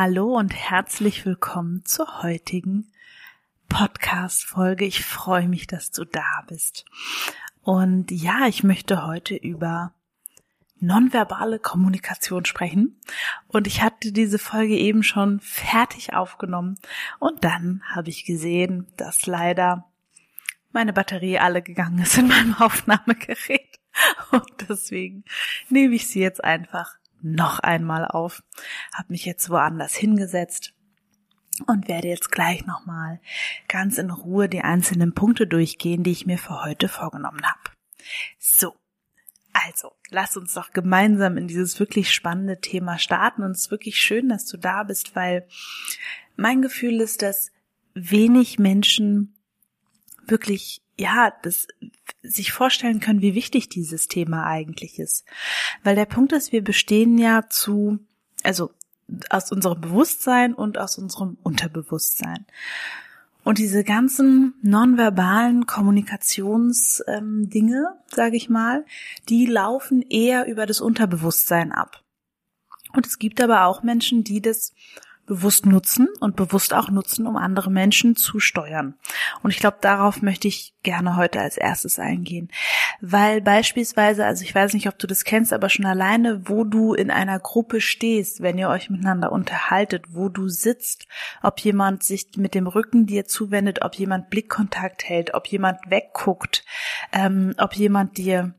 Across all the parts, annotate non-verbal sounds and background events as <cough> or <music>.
Hallo und herzlich willkommen zur heutigen Podcast-Folge. Ich freue mich, dass du da bist. Und ja, ich möchte heute über nonverbale Kommunikation sprechen. Und ich hatte diese Folge eben schon fertig aufgenommen. Und dann habe ich gesehen, dass leider meine Batterie alle gegangen ist in meinem <laughs> Aufnahmegerät. Und deswegen nehme ich sie jetzt einfach noch einmal auf, habe mich jetzt woanders hingesetzt und werde jetzt gleich nochmal ganz in Ruhe die einzelnen Punkte durchgehen, die ich mir für heute vorgenommen habe. So, also, lass uns doch gemeinsam in dieses wirklich spannende Thema starten und es ist wirklich schön, dass du da bist, weil mein Gefühl ist, dass wenig Menschen wirklich ja, das sich vorstellen können, wie wichtig dieses Thema eigentlich ist. Weil der Punkt ist, wir bestehen ja zu, also aus unserem Bewusstsein und aus unserem Unterbewusstsein. Und diese ganzen nonverbalen Kommunikationsdinge, ähm, sage ich mal, die laufen eher über das Unterbewusstsein ab. Und es gibt aber auch Menschen, die das bewusst nutzen und bewusst auch nutzen, um andere Menschen zu steuern. Und ich glaube, darauf möchte ich gerne heute als erstes eingehen. Weil beispielsweise, also ich weiß nicht, ob du das kennst, aber schon alleine, wo du in einer Gruppe stehst, wenn ihr euch miteinander unterhaltet, wo du sitzt, ob jemand sich mit dem Rücken dir zuwendet, ob jemand Blickkontakt hält, ob jemand wegguckt, ähm, ob jemand dir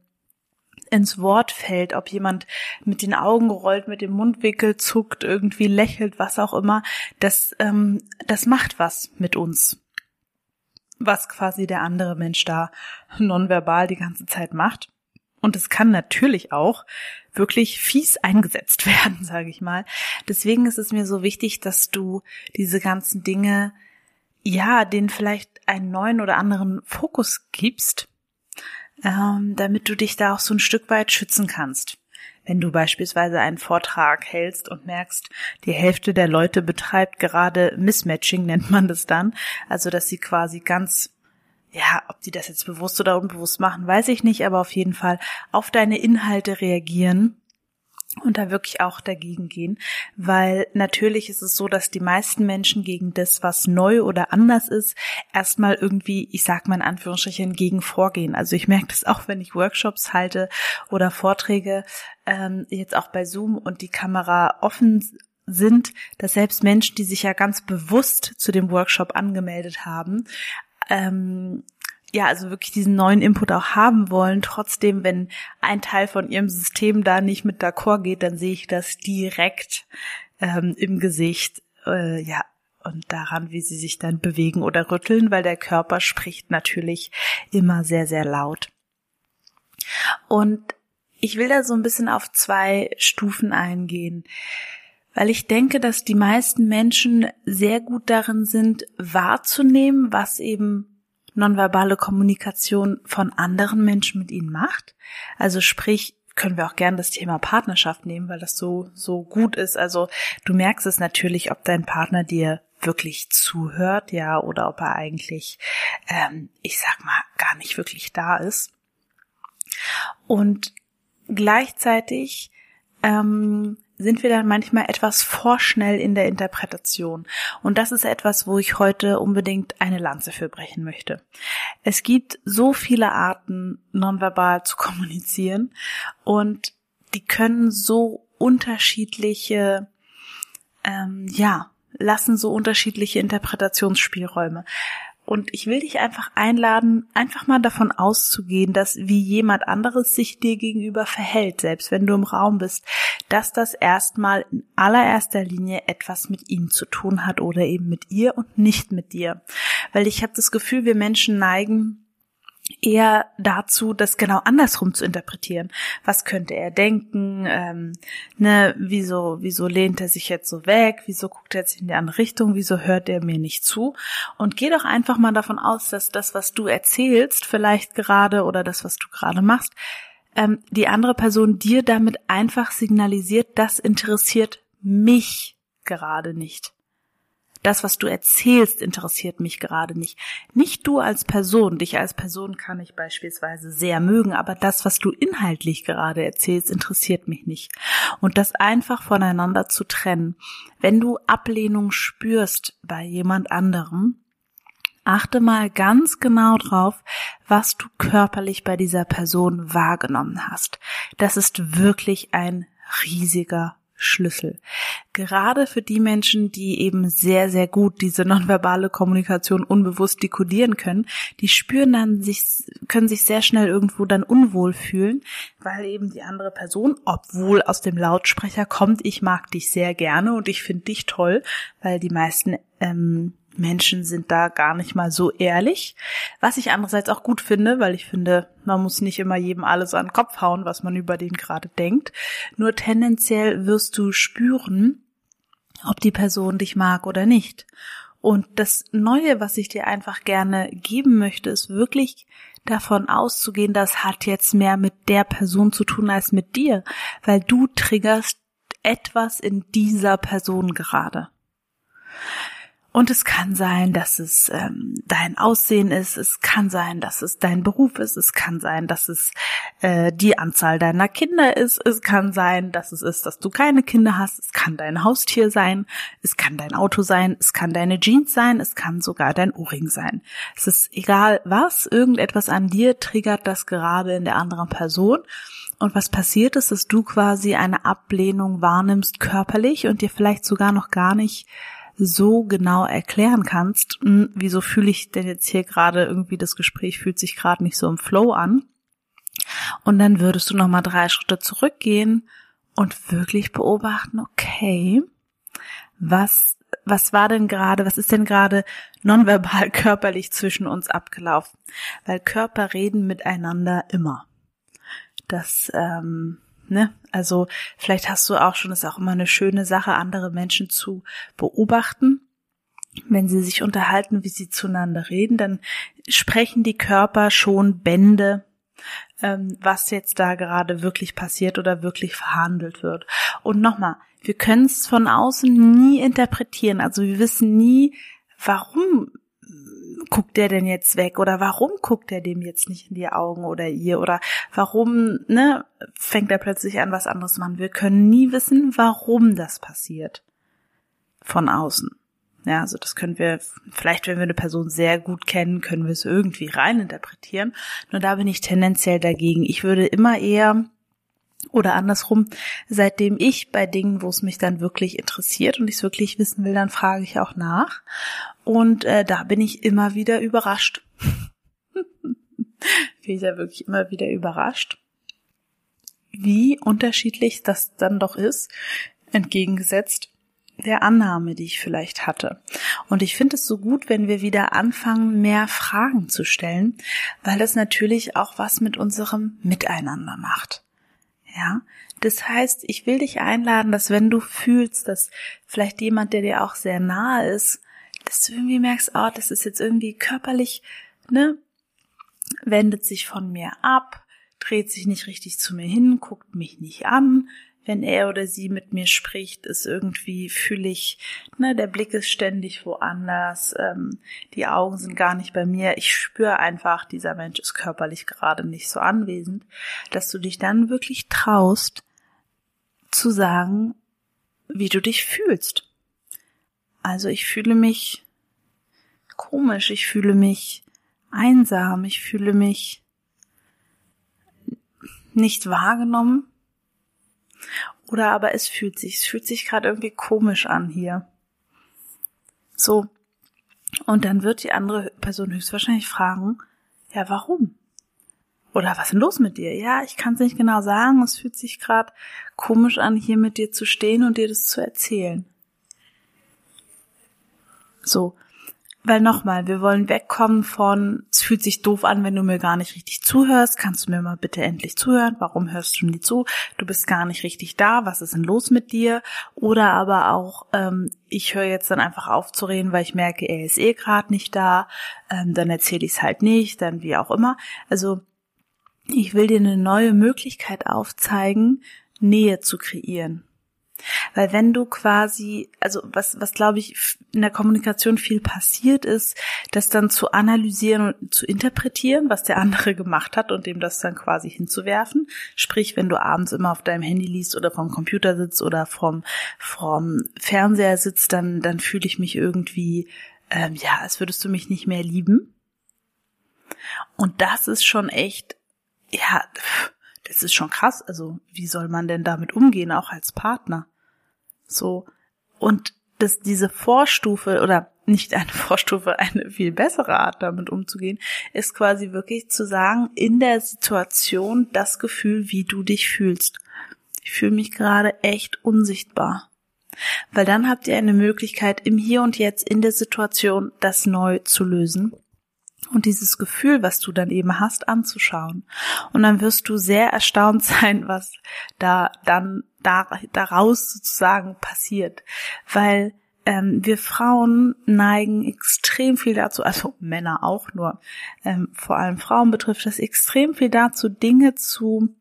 ins Wort fällt, ob jemand mit den Augen rollt, mit dem Mundwickel zuckt, irgendwie lächelt, was auch immer, das, ähm, das macht was mit uns. Was quasi der andere Mensch da nonverbal die ganze Zeit macht. Und es kann natürlich auch wirklich fies eingesetzt <laughs> werden, sage ich mal. Deswegen ist es mir so wichtig, dass du diese ganzen Dinge, ja, denen vielleicht einen neuen oder anderen Fokus gibst ähm, damit du dich da auch so ein Stück weit schützen kannst. Wenn du beispielsweise einen Vortrag hältst und merkst, die Hälfte der Leute betreibt gerade Mismatching, <laughs> nennt man das dann, also dass sie quasi ganz ja, ob die das jetzt bewusst oder unbewusst machen, weiß ich nicht, aber auf jeden Fall auf deine Inhalte reagieren und da wirklich auch dagegen gehen, weil natürlich ist es so, dass die meisten Menschen gegen das, was neu oder anders ist, erstmal irgendwie, ich sag mal in Anführungsstrichen, gegen vorgehen. Also ich merke das auch, wenn ich Workshops halte oder Vorträge, ähm, jetzt auch bei Zoom und die Kamera offen sind, dass selbst Menschen, die sich ja ganz bewusst zu dem Workshop angemeldet haben, ähm, ja, also wirklich diesen neuen Input auch haben wollen. Trotzdem, wenn ein Teil von ihrem System da nicht mit d'accord geht, dann sehe ich das direkt ähm, im Gesicht, äh, ja, und daran, wie sie sich dann bewegen oder rütteln, weil der Körper spricht natürlich immer sehr, sehr laut. Und ich will da so ein bisschen auf zwei Stufen eingehen, weil ich denke, dass die meisten Menschen sehr gut darin sind, wahrzunehmen, was eben nonverbale Kommunikation von anderen Menschen mit ihnen macht. Also sprich, können wir auch gern das Thema Partnerschaft nehmen, weil das so, so gut ist. Also du merkst es natürlich, ob dein Partner dir wirklich zuhört, ja, oder ob er eigentlich, ähm, ich sag mal, gar nicht wirklich da ist. Und gleichzeitig ähm, sind wir dann manchmal etwas vorschnell in der Interpretation. Und das ist etwas, wo ich heute unbedingt eine Lanze für brechen möchte. Es gibt so viele Arten, nonverbal zu kommunizieren und die können so unterschiedliche, ähm, ja, lassen so unterschiedliche Interpretationsspielräume. Und ich will dich einfach einladen, einfach mal davon auszugehen, dass wie jemand anderes sich dir gegenüber verhält, selbst wenn du im Raum bist, dass das erstmal in allererster Linie etwas mit ihm zu tun hat oder eben mit ihr und nicht mit dir. Weil ich habe das Gefühl, wir Menschen neigen eher dazu, das genau andersrum zu interpretieren. Was könnte er denken? Ähm, ne, wieso, wieso lehnt er sich jetzt so weg? Wieso guckt er jetzt in die andere Richtung? Wieso hört er mir nicht zu? Und geh doch einfach mal davon aus, dass das, was du erzählst, vielleicht gerade oder das, was du gerade machst, ähm, die andere Person dir damit einfach signalisiert, das interessiert mich gerade nicht. Das, was du erzählst, interessiert mich gerade nicht. Nicht du als Person. Dich als Person kann ich beispielsweise sehr mögen, aber das, was du inhaltlich gerade erzählst, interessiert mich nicht. Und das einfach voneinander zu trennen. Wenn du Ablehnung spürst bei jemand anderem, achte mal ganz genau drauf, was du körperlich bei dieser Person wahrgenommen hast. Das ist wirklich ein riesiger Schlüssel. Gerade für die Menschen, die eben sehr, sehr gut diese nonverbale Kommunikation unbewusst dekodieren können, die spüren dann sich, können sich sehr schnell irgendwo dann unwohl fühlen, weil eben die andere Person, obwohl aus dem Lautsprecher kommt, ich mag dich sehr gerne und ich finde dich toll, weil die meisten ähm, Menschen sind da gar nicht mal so ehrlich. Was ich andererseits auch gut finde, weil ich finde, man muss nicht immer jedem alles an den Kopf hauen, was man über den gerade denkt. Nur tendenziell wirst du spüren, ob die Person dich mag oder nicht. Und das Neue, was ich dir einfach gerne geben möchte, ist wirklich davon auszugehen, das hat jetzt mehr mit der Person zu tun als mit dir, weil du triggerst etwas in dieser Person gerade. Und es kann sein, dass es ähm, dein Aussehen ist, es kann sein, dass es dein Beruf ist, es kann sein, dass es äh, die Anzahl deiner Kinder ist, es kann sein, dass es ist, dass du keine Kinder hast, es kann dein Haustier sein, es kann dein Auto sein, es kann deine Jeans sein, es kann sogar dein Ohrring sein. Es ist egal was, irgendetwas an dir triggert das gerade in der anderen Person. Und was passiert ist, dass du quasi eine Ablehnung wahrnimmst körperlich und dir vielleicht sogar noch gar nicht so genau erklären kannst, hm, wieso fühle ich denn jetzt hier gerade irgendwie das Gespräch fühlt sich gerade nicht so im Flow an. Und dann würdest du noch mal drei Schritte zurückgehen und wirklich beobachten, okay, was was war denn gerade, was ist denn gerade nonverbal <laughs> körperlich zwischen uns abgelaufen? Weil Körper reden miteinander immer. Das ähm, Ne? Also vielleicht hast du auch schon, ist auch immer eine schöne Sache, andere Menschen zu beobachten. Wenn sie sich unterhalten, wie sie zueinander reden, dann sprechen die Körper schon Bände, ähm, was jetzt da gerade wirklich passiert oder wirklich verhandelt wird. Und nochmal, wir können es von außen nie interpretieren. Also wir wissen nie, warum guckt der denn jetzt weg oder warum guckt er dem jetzt nicht in die Augen oder ihr oder warum, ne, fängt er plötzlich an, was anderes zu machen. Wir können nie wissen, warum das passiert. Von außen. Ja, also das können wir, vielleicht wenn wir eine Person sehr gut kennen, können wir es irgendwie reininterpretieren. Nur da bin ich tendenziell dagegen. Ich würde immer eher oder andersrum, seitdem ich bei Dingen, wo es mich dann wirklich interessiert und ich es wirklich wissen will, dann frage ich auch nach. Und äh, da bin ich immer wieder überrascht. <laughs> bin ich ja wirklich immer wieder überrascht, wie unterschiedlich das dann doch ist, entgegengesetzt der Annahme, die ich vielleicht hatte. Und ich finde es so gut, wenn wir wieder anfangen, mehr Fragen zu stellen, weil das natürlich auch was mit unserem Miteinander macht. Ja, das heißt, ich will dich einladen, dass wenn du fühlst, dass vielleicht jemand, der dir auch sehr nahe ist, dass du irgendwie merkst, oh, das ist jetzt irgendwie körperlich, ne, wendet sich von mir ab, dreht sich nicht richtig zu mir hin, guckt mich nicht an, wenn er oder sie mit mir spricht, ist irgendwie fühle ich, ne, der Blick ist ständig woanders, ähm, die Augen sind gar nicht bei mir. Ich spüre einfach, dieser Mensch ist körperlich gerade nicht so anwesend, dass du dich dann wirklich traust zu sagen, wie du dich fühlst. Also ich fühle mich komisch, ich fühle mich einsam, ich fühle mich nicht wahrgenommen oder aber es fühlt sich, es fühlt sich gerade irgendwie komisch an hier. So. Und dann wird die andere Person höchstwahrscheinlich fragen, ja, warum? Oder was ist denn los mit dir? Ja, ich kann es nicht genau sagen. Es fühlt sich gerade komisch an, hier mit dir zu stehen und dir das zu erzählen. So. Weil nochmal, wir wollen wegkommen von, es fühlt sich doof an, wenn du mir gar nicht richtig zuhörst. Kannst du mir mal bitte endlich zuhören? Warum hörst du nie zu? Du bist gar nicht richtig da. Was ist denn los mit dir? Oder aber auch, ähm, ich höre jetzt dann einfach auf zu reden, weil ich merke, er ist eh gerade nicht da. Ähm, dann erzähle ich es halt nicht, dann wie auch immer. Also ich will dir eine neue Möglichkeit aufzeigen, Nähe zu kreieren. Weil wenn du quasi, also was, was glaube ich in der Kommunikation viel passiert ist, das dann zu analysieren und zu interpretieren, was der andere <laughs> gemacht hat und dem das dann quasi hinzuwerfen. Sprich, wenn du abends immer auf deinem Handy liest oder vom Computer sitzt oder vom, vom Fernseher sitzt, dann, dann fühle ich mich irgendwie, ähm, ja, als würdest du mich nicht mehr lieben. Und das ist schon echt, ja, das ist schon krass. Also, wie soll man denn damit umgehen, auch als Partner? So. Und dass diese Vorstufe oder nicht eine <laughs> Vorstufe, eine viel bessere Art damit umzugehen, ist quasi wirklich zu sagen, in der Situation das Gefühl, wie du dich fühlst. Ich fühle mich gerade echt unsichtbar. Weil dann habt ihr eine Möglichkeit, im Hier und Jetzt in der Situation das neu zu lösen und dieses Gefühl, was du dann eben hast, anzuschauen. Und dann wirst du sehr erstaunt <laughs> sein, was da dann da, daraus sozusagen passiert. Weil ähm, wir Frauen neigen extrem viel dazu, also Männer auch nur, ähm, vor allem Frauen betrifft das extrem viel dazu, Dinge zu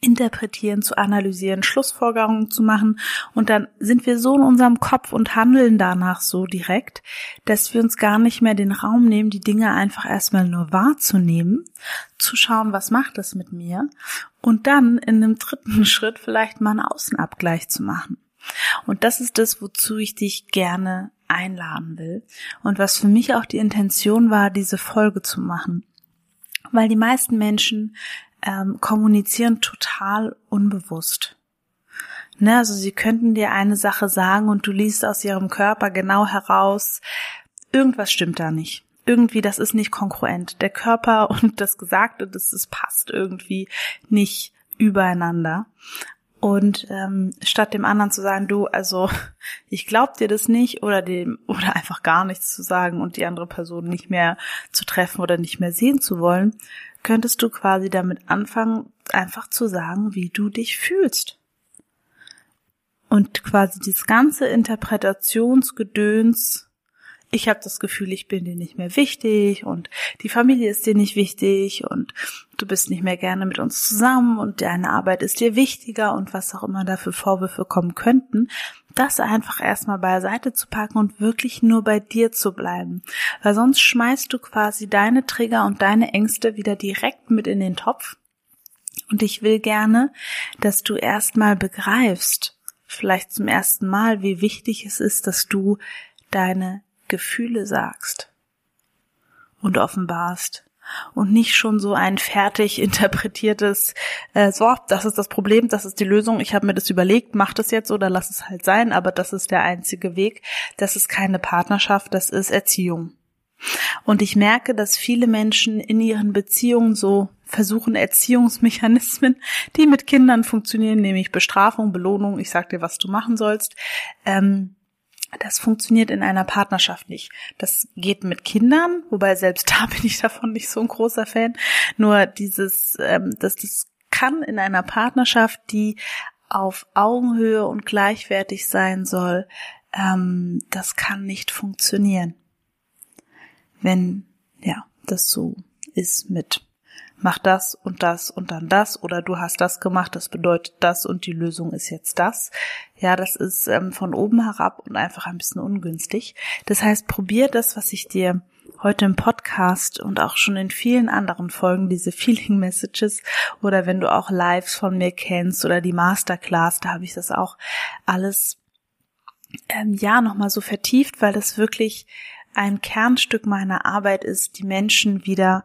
interpretieren, zu analysieren, Schlussfolgerungen zu machen und dann sind wir so in unserem Kopf und handeln danach so direkt, dass wir uns gar nicht mehr den Raum nehmen, die Dinge einfach erstmal nur wahrzunehmen, zu schauen, was macht das mit mir und dann in einem dritten <laughs> Schritt vielleicht mal einen Außenabgleich zu machen. Und das ist das, wozu ich dich gerne einladen will und was für mich auch die Intention war, diese Folge zu machen. Weil die meisten Menschen ähm, kommunizieren total unbewusst. Ne, also sie könnten dir eine Sache sagen und du liest aus ihrem Körper genau heraus, irgendwas stimmt da nicht. Irgendwie, das ist nicht konkurrent. Der Körper <laughs> und das Gesagte, das, das passt irgendwie nicht übereinander. Und ähm, statt dem anderen zu sagen, du, also <laughs> ich glaub dir das nicht oder dem <laughs> oder einfach gar nichts zu sagen und die andere Person nicht mehr zu treffen oder nicht mehr sehen zu wollen, könntest du quasi damit anfangen, einfach zu sagen, wie du dich fühlst. Und quasi dieses ganze Interpretationsgedöns ich habe das Gefühl, ich bin dir nicht mehr wichtig und die Familie ist dir nicht wichtig und du bist nicht mehr gerne mit uns zusammen und deine Arbeit ist dir wichtiger und was auch immer da für Vorwürfe kommen könnten, das einfach erstmal beiseite zu packen und wirklich nur bei dir zu bleiben. Weil sonst schmeißt du quasi deine Trigger und deine Ängste wieder direkt mit in den Topf. Und ich will gerne, dass du erstmal begreifst, vielleicht zum ersten Mal, wie wichtig es ist, dass du deine Gefühle sagst und offenbarst und nicht schon so ein fertig interpretiertes, äh, so, das ist das Problem, das ist die Lösung, ich habe mir das überlegt, mach das jetzt oder lass es halt sein, aber das ist der einzige Weg, das ist keine Partnerschaft, das ist Erziehung. Und ich merke, dass viele Menschen in ihren Beziehungen so versuchen Erziehungsmechanismen, die mit Kindern funktionieren, nämlich Bestrafung, Belohnung, ich sag dir, was du machen sollst, ähm, das funktioniert in einer Partnerschaft nicht. Das geht mit Kindern, wobei selbst <laughs> da bin ich davon nicht so ein großer Fan. Nur dieses, ähm, dass das kann in einer Partnerschaft, die auf Augenhöhe und gleichwertig sein soll, ähm, das kann nicht funktionieren. Wenn, ja, das so ist mit mach das und das und dann das oder du hast das gemacht, das bedeutet das und die Lösung ist jetzt das. Ja, das ist ähm, von oben herab und einfach ein bisschen ungünstig. Das heißt, probier das, was ich dir heute im Podcast und auch schon in vielen anderen Folgen diese Feeling Messages oder wenn du auch Lives von mir kennst oder die Masterclass, da habe ich das auch alles ähm, ja nochmal so vertieft, weil das wirklich ein Kernstück meiner Arbeit ist, die Menschen wieder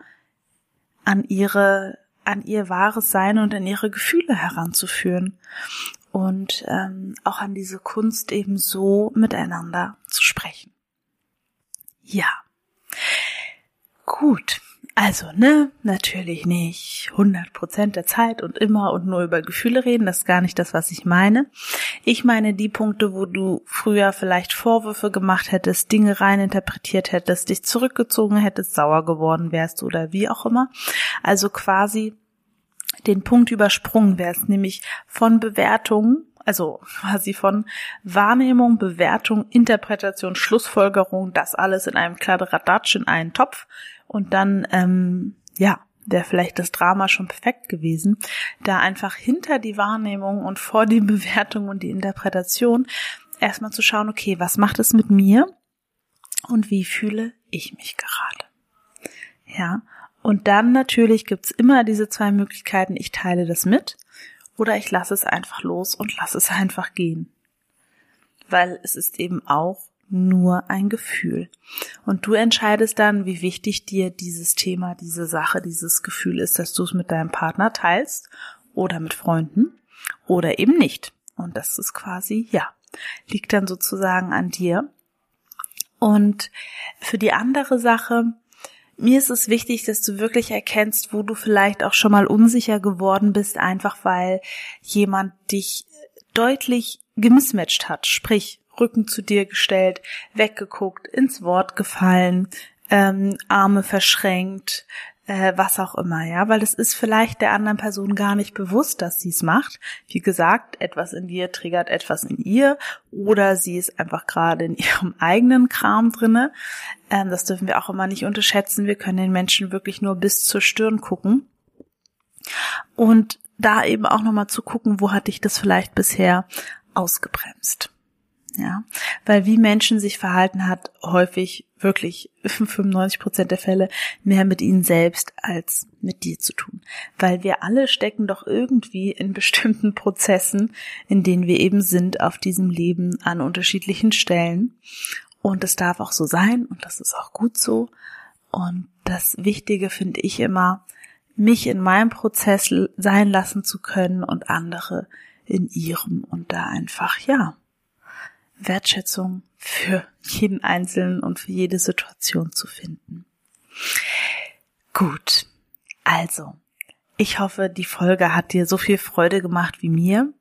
an ihre, an ihr wahres Sein und an ihre Gefühle heranzuführen und ähm, auch an diese Kunst eben so miteinander zu sprechen. Ja, gut. Also, ne, natürlich nicht 100 Prozent der Zeit und immer und nur über Gefühle reden. Das ist gar nicht das, was ich meine. Ich meine die Punkte, wo du früher vielleicht Vorwürfe gemacht hättest, Dinge reininterpretiert hättest, dich zurückgezogen hättest, sauer geworden wärst oder wie auch immer. Also quasi den Punkt übersprungen wärst, nämlich von Bewertungen also quasi von Wahrnehmung, Bewertung, Interpretation, Schlussfolgerung, das alles in einem Kladderadatsch in einen Topf und dann, ähm, ja, wäre vielleicht das Drama schon perfekt gewesen, da einfach hinter die Wahrnehmung und vor die <laughs> Bewertung und die Interpretation erstmal zu schauen, okay, was macht es mit mir und wie fühle ich mich gerade? Ja, und dann natürlich gibt's immer diese zwei Möglichkeiten, ich teile das mit oder ich lasse es einfach los und lasse es <laughs> einfach gehen. Weil es ist eben auch nur ein Gefühl. Und du entscheidest dann, wie wichtig dir dieses Thema, diese Sache, dieses Gefühl ist, dass du es mit deinem Partner teilst oder mit Freunden oder eben nicht. Und das ist quasi, ja, liegt dann sozusagen an dir. Und für die andere Sache, mir ist es wichtig, dass du wirklich erkennst, wo du vielleicht auch schon mal unsicher geworden bist, einfach weil jemand dich deutlich gemismatcht hat. Sprich, Rücken zu dir gestellt, weggeguckt, ins Wort gefallen, ähm, Arme verschränkt, äh, was auch immer, ja, weil es ist vielleicht der anderen Person gar nicht bewusst, dass sie es macht. Wie gesagt, etwas in dir triggert etwas in ihr oder sie ist einfach gerade in <laughs> ihrem eigenen Kram drinne. Ähm, das dürfen wir auch immer nicht unterschätzen. Wir können den Menschen wirklich nur bis zur Stirn gucken und da eben auch nochmal zu gucken, wo hatte ich das vielleicht bisher ausgebremst. Ja, weil wie Menschen sich verhalten hat, häufig wirklich <laughs> 95 Prozent der Fälle mehr mit ihnen selbst als mit dir zu tun. Weil wir alle stecken doch irgendwie in bestimmten Prozessen, in denen wir eben sind auf diesem Leben an unterschiedlichen Stellen. Und das darf auch so sein und das ist auch gut so. Und das Wichtige finde ich immer, mich in meinem Prozess sein lassen zu können und andere in ihrem und da einfach, ja, Wertschätzung für jeden Einzelnen und für jede Situation zu finden. Gut, also, ich hoffe, die Folge hat dir so viel Freude gemacht wie mir.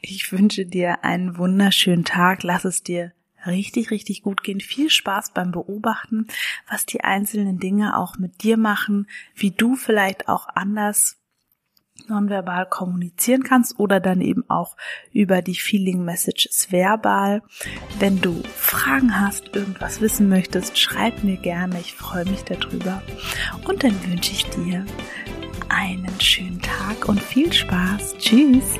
Ich wünsche dir einen wunderschönen Tag. Lass es dir richtig, richtig gut gehen. Viel Spaß beim Beobachten, was die einzelnen Dinge auch mit dir machen, wie du vielleicht auch anders nonverbal kommunizieren kannst oder dann eben auch über die Feeling Messages verbal. Wenn du Fragen hast, irgendwas wissen möchtest, schreib mir gerne. Ich freue mich darüber. Und dann wünsche ich dir einen schönen Tag und viel Spaß. Tschüss.